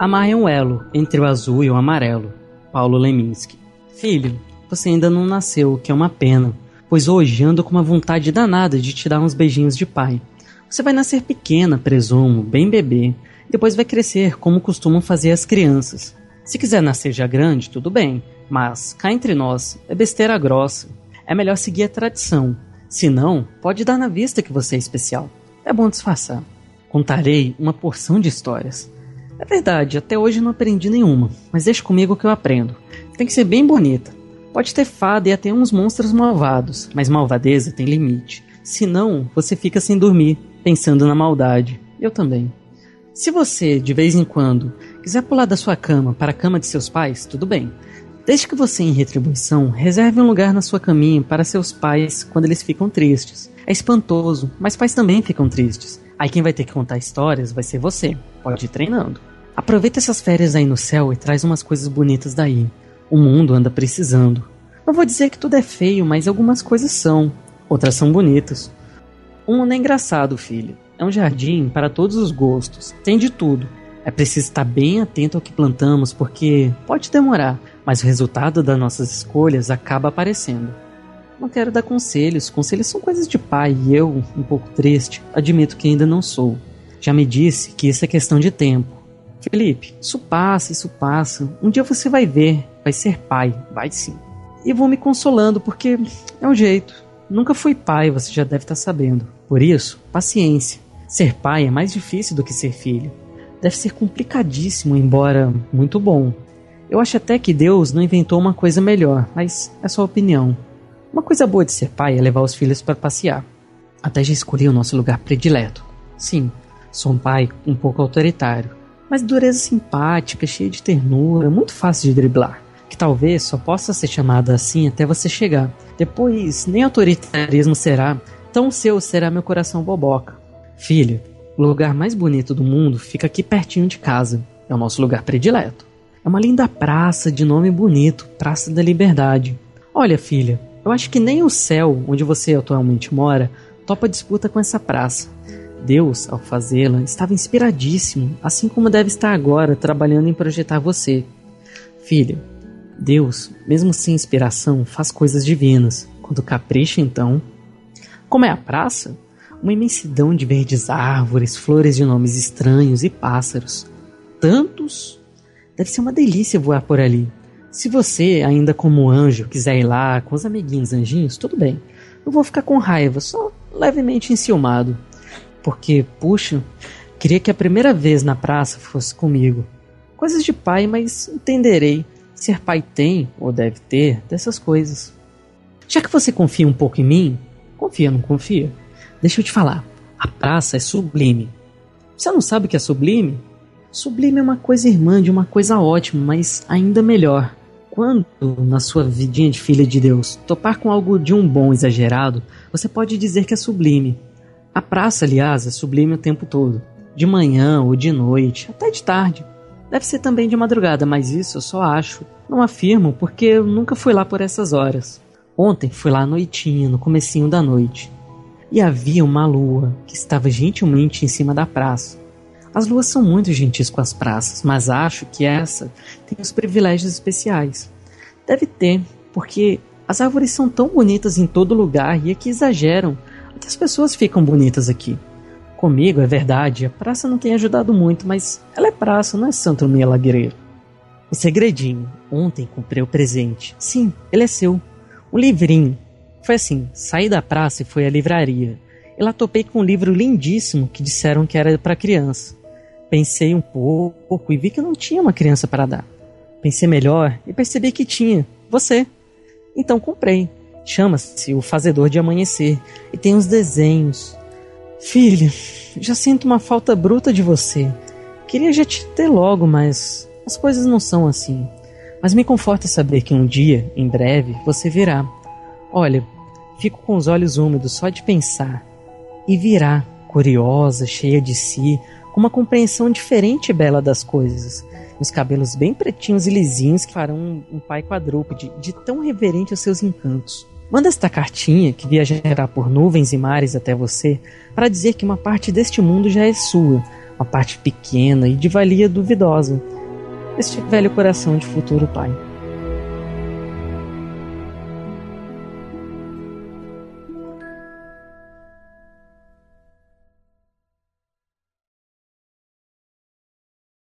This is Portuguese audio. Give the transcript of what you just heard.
Amar é um elo entre o azul e o amarelo. Paulo Leminski. Filho, você ainda não nasceu, o que é uma pena, pois hoje ando com uma vontade danada de te dar uns beijinhos de pai. Você vai nascer pequena, presumo, bem bebê, depois vai crescer como costumam fazer as crianças. Se quiser nascer já grande, tudo bem, mas cá entre nós, é besteira grossa. É melhor seguir a tradição. Se não, pode dar na vista que você é especial. É bom disfarçar. Contarei uma porção de histórias. É verdade, até hoje não aprendi nenhuma, mas deixa comigo que eu aprendo. Tem que ser bem bonita. Pode ter fada e até uns monstros malvados, mas malvadeza tem limite. Senão, você fica sem dormir, pensando na maldade. Eu também. Se você, de vez em quando, quiser pular da sua cama para a cama de seus pais, tudo bem. Desde que você, em retribuição, reserve um lugar na sua caminha para seus pais quando eles ficam tristes. É espantoso, mas pais também ficam tristes. Aí quem vai ter que contar histórias vai ser você. Pode ir treinando. Aproveita essas férias aí no céu e traz umas coisas bonitas daí. O mundo anda precisando. Não vou dizer que tudo é feio, mas algumas coisas são. Outras são bonitas. O mundo é engraçado, filho. É um jardim para todos os gostos. Tem de tudo. É preciso estar bem atento ao que plantamos, porque pode demorar, mas o resultado das nossas escolhas acaba aparecendo. Não quero dar conselhos, conselhos são coisas de pai e eu, um pouco triste, admito que ainda não sou. Já me disse que isso é questão de tempo. Felipe, isso passa, isso passa. Um dia você vai ver, vai ser pai, vai sim. E vou me consolando porque é um jeito. Nunca fui pai, você já deve estar sabendo. Por isso, paciência. Ser pai é mais difícil do que ser filho. Deve ser complicadíssimo, embora muito bom. Eu acho até que Deus não inventou uma coisa melhor, mas é só opinião. Uma coisa boa de ser pai é levar os filhos para passear. Até já escolhi o nosso lugar predileto. Sim, sou um pai um pouco autoritário, mas dureza simpática, cheia de ternura, muito fácil de driblar. Que talvez só possa ser chamada assim até você chegar. Depois, nem autoritarismo será, tão seu será meu coração boboca. Filha, o lugar mais bonito do mundo fica aqui pertinho de casa. É o nosso lugar predileto. É uma linda praça de nome bonito, Praça da Liberdade. Olha, filha, eu acho que nem o céu, onde você atualmente mora, topa disputa com essa praça. Deus, ao fazê-la, estava inspiradíssimo, assim como deve estar agora trabalhando em projetar você. Filha, Deus, mesmo sem inspiração, faz coisas divinas. Quando capricha, então. Como é a praça? Uma imensidão de verdes árvores, flores de nomes estranhos e pássaros. Tantos! Deve ser uma delícia voar por ali. Se você, ainda como anjo, quiser ir lá com os amiguinhos anjinhos, tudo bem. Eu vou ficar com raiva, só levemente enciumado. Porque, puxa, queria que a primeira vez na praça fosse comigo. Coisas de pai, mas entenderei. Ser pai tem, ou deve ter, dessas coisas. Já que você confia um pouco em mim, confia, não confia? Deixa eu te falar, a praça é sublime. Você não sabe o que é sublime? Sublime é uma coisa irmã de uma coisa ótima, mas ainda melhor. Quando, na sua vidinha de filha de Deus, topar com algo de um bom exagerado, você pode dizer que é sublime. A praça, aliás, é sublime o tempo todo. De manhã ou de noite, até de tarde. Deve ser também de madrugada, mas isso eu só acho. Não afirmo porque eu nunca fui lá por essas horas. Ontem fui lá à noitinha, no comecinho da noite e havia uma lua que estava gentilmente em cima da praça. As luas são muito gentis com as praças, mas acho que essa tem os privilégios especiais. Deve ter, porque as árvores são tão bonitas em todo lugar e aqui exageram. Até as pessoas ficam bonitas aqui. Comigo, é verdade, a praça não tem ajudado muito, mas ela é praça, não é Santo Milagreiro. O segredinho. Ontem comprei o presente. Sim, ele é seu. Um livrinho foi assim: saí da praça e fui à livraria. E lá topei com um livro lindíssimo que disseram que era para criança. Pensei um pouco e vi que não tinha uma criança para dar. Pensei melhor e percebi que tinha. Você. Então comprei. Chama-se O Fazedor de Amanhecer e tem uns desenhos. Filha, já sinto uma falta bruta de você. Queria já te ter logo, mas as coisas não são assim. Mas me conforta saber que um dia, em breve, você virá. Olha, fico com os olhos úmidos só de pensar. E virá, curiosa, cheia de si, com uma compreensão diferente e bela das coisas. Os cabelos bem pretinhos e lisinhos que farão um pai quadrúpede, de tão reverente aos seus encantos. Manda esta cartinha, que viajará por nuvens e mares até você, para dizer que uma parte deste mundo já é sua, uma parte pequena e de valia duvidosa deste velho coração de futuro pai.